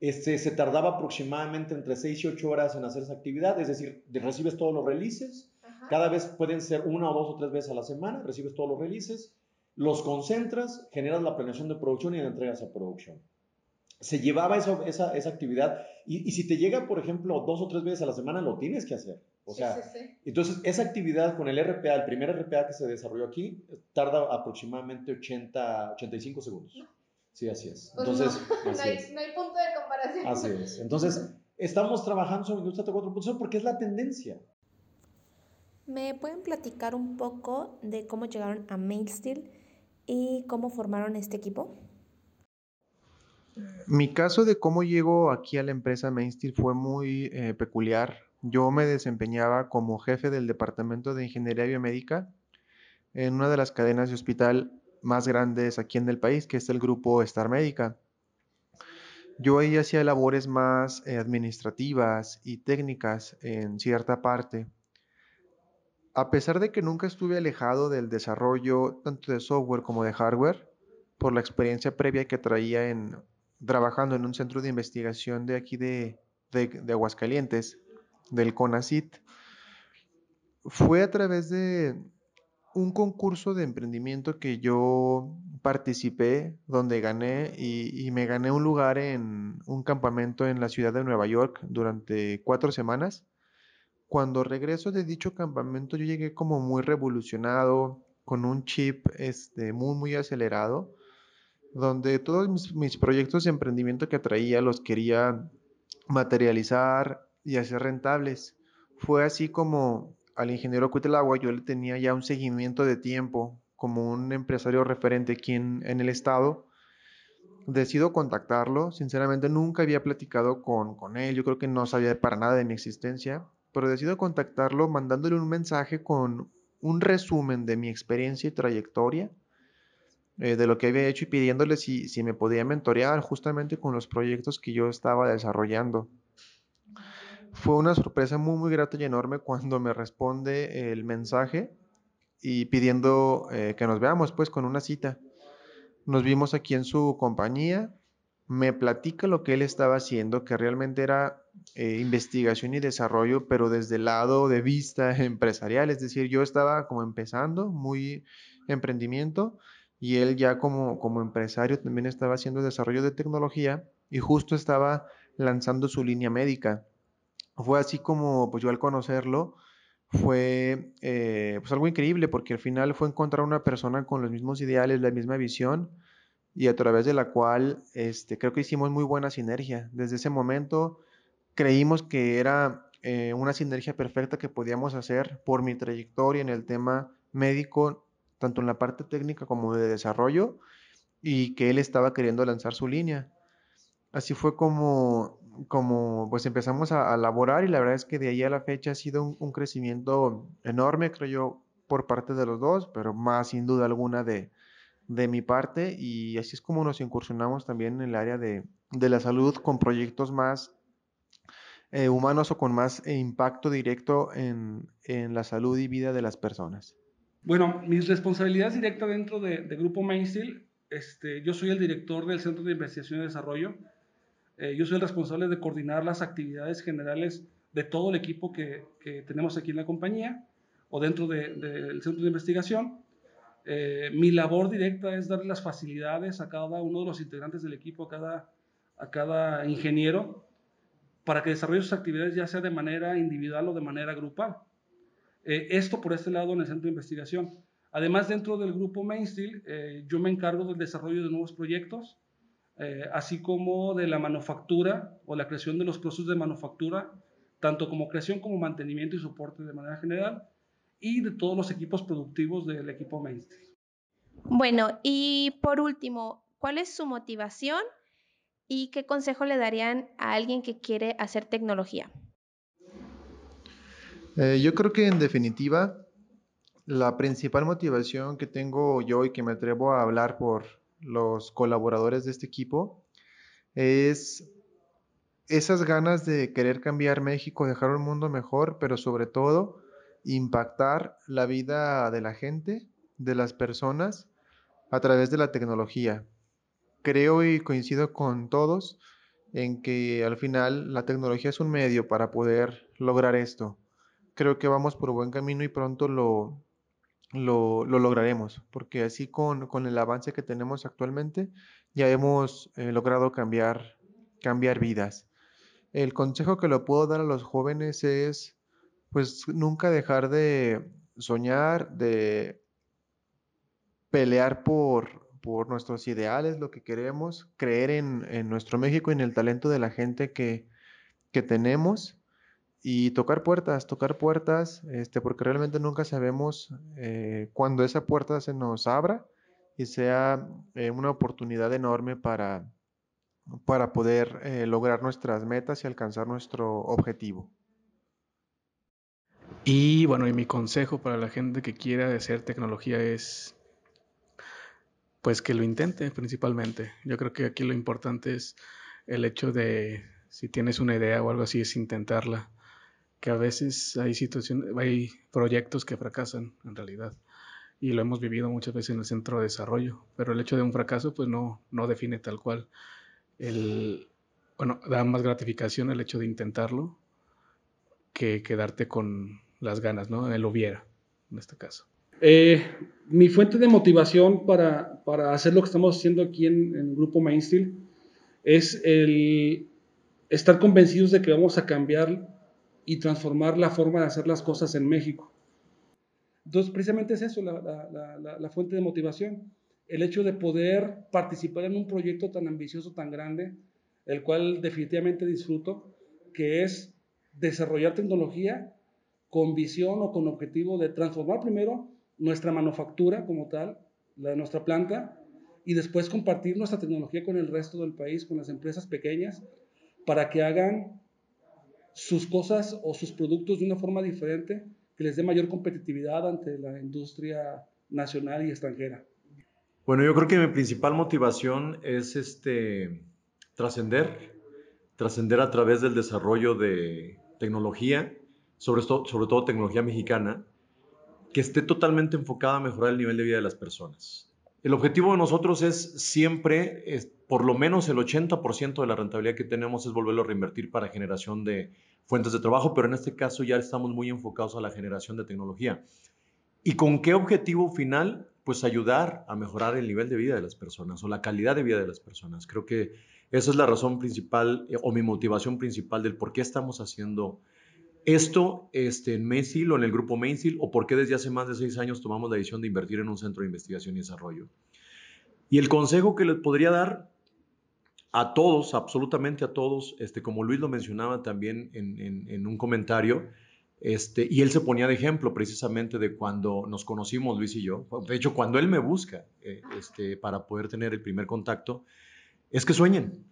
Este, se tardaba aproximadamente entre 6 y 8 horas en hacer esa actividad, es decir, de- recibes todos los releases, Ajá. cada vez pueden ser una o dos o tres veces a la semana, recibes todos los releases, los concentras, generas la planeación de producción y la entregas a producción. Se llevaba eso- esa, esa actividad y, y si te llega, por ejemplo, dos o tres veces a la semana, lo tienes que hacer. O sea, sí, sí, sí. entonces, esa actividad con el RPA, el primer RPA que se desarrolló aquí, tarda aproximadamente 80, 85 segundos. Sí, así es. Pues Entonces, no, (laughs) no, así hay, es. no hay punto de comparación. Así es. Entonces, estamos trabajando sobre industria 4.0 porque es la tendencia. ¿Me pueden platicar un poco de cómo llegaron a Mailsteel y cómo formaron este equipo? Mi caso de cómo llego aquí a la empresa Mainsteel fue muy eh, peculiar. Yo me desempeñaba como jefe del departamento de ingeniería biomédica en una de las cadenas de hospital más grandes aquí en el país, que es el grupo Star Médica. Yo ahí hacía labores más eh, administrativas y técnicas en cierta parte. A pesar de que nunca estuve alejado del desarrollo tanto de software como de hardware, por la experiencia previa que traía en trabajando en un centro de investigación de aquí de, de, de Aguascalientes, del CONACIT, fue a través de un concurso de emprendimiento que yo participé, donde gané y, me gané un lugar en un campamento en la ciudad de Nueva York durante cuatro semanas. Cuando regreso de dicho campamento, yo llegué como muy revolucionado, con un chip este, muy, muy acelerado, donde todos mis, mis proyectos de emprendimiento que traía los quería materializar y hacer rentables. Fue así como al ingeniero Cuitlagua yo le tenía ya un seguimiento de tiempo como un empresario referente aquí en, en el estado. Decido contactarlo, sinceramente nunca había platicado con, con él, yo creo que no sabía para nada de mi existencia, pero decido contactarlo mandándole un mensaje con un resumen de mi experiencia y trayectoria, eh, de lo que había hecho y pidiéndole si, si me podía mentorear justamente con los proyectos que yo estaba desarrollando. Fue una sorpresa muy, muy grata y enorme cuando me responde el mensaje y pidiendo eh, que nos veamos pues con una cita. Nos vimos aquí en su compañía, me platica lo que él estaba haciendo, que realmente era eh, investigación y desarrollo, pero desde el lado de vista (laughs) empresarial, es decir, yo estaba como empezando, muy emprendimiento, y él ya como, como empresario también estaba haciendo desarrollo de tecnología y justo estaba lanzando su línea médica. Fue así como pues yo al conocerlo fue eh, pues algo increíble porque al final fue encontrar una persona con los mismos ideales, la misma visión y a través de la cual este, creo que hicimos muy buena sinergia. Desde ese momento creímos que era eh, una sinergia perfecta que podíamos hacer por mi trayectoria en el tema médico, tanto en la parte técnica como de desarrollo, y que él estaba queriendo lanzar su línea. Así fue como, como pues empezamos a, laborar y la verdad es que de ahí a la fecha ha sido un, crecimiento enorme, creo yo, por parte de los dos, pero más sin duda alguna de, de mi parte y así es como nos incursionamos también en el área de, de la salud con proyectos más eh, humanos o con más eh, impacto directo en, en, la salud y vida de las personas? Bueno, mis responsabilidades directas dentro de, Grupo Mainstream, este, yo soy el director del Centro de Investigación y Desarrollo. Eh, yo soy el responsable de coordinar las actividades generales de todo el equipo que, que tenemos aquí en la compañía o dentro del de, Centro de Investigación. mi labor directa es darle las facilidades a cada uno de los integrantes del equipo, a cada, a cada ingeniero, para que desarrolle sus actividades ya sea de manera individual o de manera grupal. Eh, esto por este lado en el centro de investigación. Además, dentro del grupo Mainstream, eh, yo me encargo del desarrollo de nuevos proyectos, eh, así como de la manufactura o la creación de los procesos de manufactura, tanto como creación como mantenimiento y soporte de manera general, y de todos los equipos productivos del equipo Mainstream. Bueno, y por último, ¿cuál es su motivación ¿Y qué consejo le darían a alguien que quiere hacer tecnología? Eh, yo creo que en definitiva, la principal motivación que tengo yo y que me atrevo a hablar por los colaboradores de este equipo es esas ganas de querer cambiar México, dejar un mundo mejor, pero sobre todo impactar la vida de la gente, de las personas, a través de la tecnología creo y coincido con todos en que al final la tecnología es un medio para poder lograr esto. Creo que vamos por buen camino y pronto lo, lo, lograremos, porque así con, el avance que tenemos actualmente ya hemos eh, logrado cambiar, vidas. El consejo que le puedo dar a los jóvenes es pues nunca dejar de soñar, de pelear por, nuestros ideales, lo que queremos, creer en, nuestro México en el talento de la gente que, tenemos y tocar puertas, tocar puertas, este, porque realmente nunca sabemos eh, cuando esa puerta se nos abra y sea eh, una oportunidad enorme para, para poder eh, lograr nuestras metas y alcanzar nuestro objetivo. Y bueno, y mi consejo para la gente que quiera hacer tecnología es pues que lo intente principalmente. Yo creo que aquí lo importante es el hecho de, si tienes una idea o algo así, es intentarla. Que a veces hay situaciones, hay proyectos que fracasan en realidad. Y lo hemos vivido muchas veces en el centro de desarrollo. Pero el hecho de un fracaso, pues no, no define tal cual. El, bueno, da más gratificación el hecho de intentarlo que quedarte con las ganas, ¿no? El hubiera, en este caso. Eh, mi fuente de motivación para, para, hacer lo que estamos haciendo aquí en, el grupo Mainstream es el estar convencidos de que vamos a cambiar y transformar la forma de hacer las cosas en México. Entonces, precisamente es eso la, la, la, fuente de motivación, el hecho de poder participar en un proyecto tan ambicioso, tan grande, el cual definitivamente disfruto, que es desarrollar tecnología con visión o con objetivo de transformar primero nuestra manufactura como tal, la de nuestra planta, y después compartir nuestra tecnología con el resto del país, con las empresas pequeñas, para que hagan sus cosas o sus productos de una forma diferente que les dé mayor competitividad ante la industria nacional y extranjera. Bueno, yo creo que mi principal motivación es este trascender, trascender a través del desarrollo de tecnología, sobre todo, sobre todo tecnología mexicana, que esté totalmente enfocada a mejorar el nivel de vida de las personas. El objetivo de nosotros es siempre, por lo menos el 80% de la rentabilidad que tenemos es volverlo a reinvertir para generación de fuentes de trabajo, pero en este caso ya estamos muy enfocados a la generación de tecnología. ¿Y con qué objetivo final? Pues ayudar a mejorar el nivel de vida de las personas o la calidad de vida de las personas. Creo que esa es la razón principal eh, o mi motivación principal del por qué estamos haciendo esto este, en Mainstream o en el grupo Mainstream o por qué desde hace más de seis años tomamos la decisión de invertir en un centro de investigación y desarrollo. Y el consejo que les podría dar a todos, absolutamente a todos, este, como Luis lo mencionaba también en, un comentario, este, y él se ponía de ejemplo precisamente de cuando nos conocimos, Luis y yo. De hecho, cuando él me busca eh, este, para poder tener el primer contacto, es que sueñen.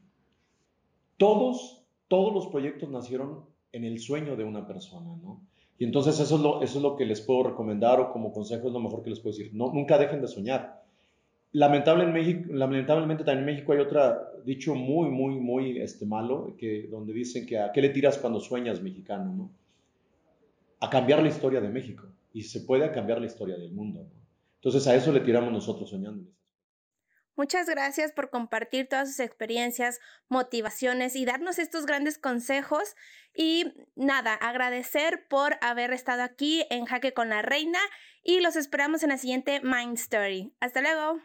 Todos, todos los proyectos nacieron en el sueño de una persona, ¿no? Y entonces eso es lo, que les puedo recomendar o como consejo es lo mejor que les puedo decir. No, nunca dejen de soñar. Lamentablemente también en México hay otro dicho muy, muy, muy este, malo, que, donde dicen que a qué le tiras cuando sueñas mexicano, ¿no? A cambiar la historia de México. Y se puede cambiar la historia del mundo, ¿no? Entonces a eso le tiramos nosotros soñando. Muchas gracias por compartir todas sus experiencias, motivaciones y darnos estos grandes consejos. Y nada, agradecer por haber estado aquí en Jaque con la Reina y los esperamos en la siguiente Mind Story. Hasta luego.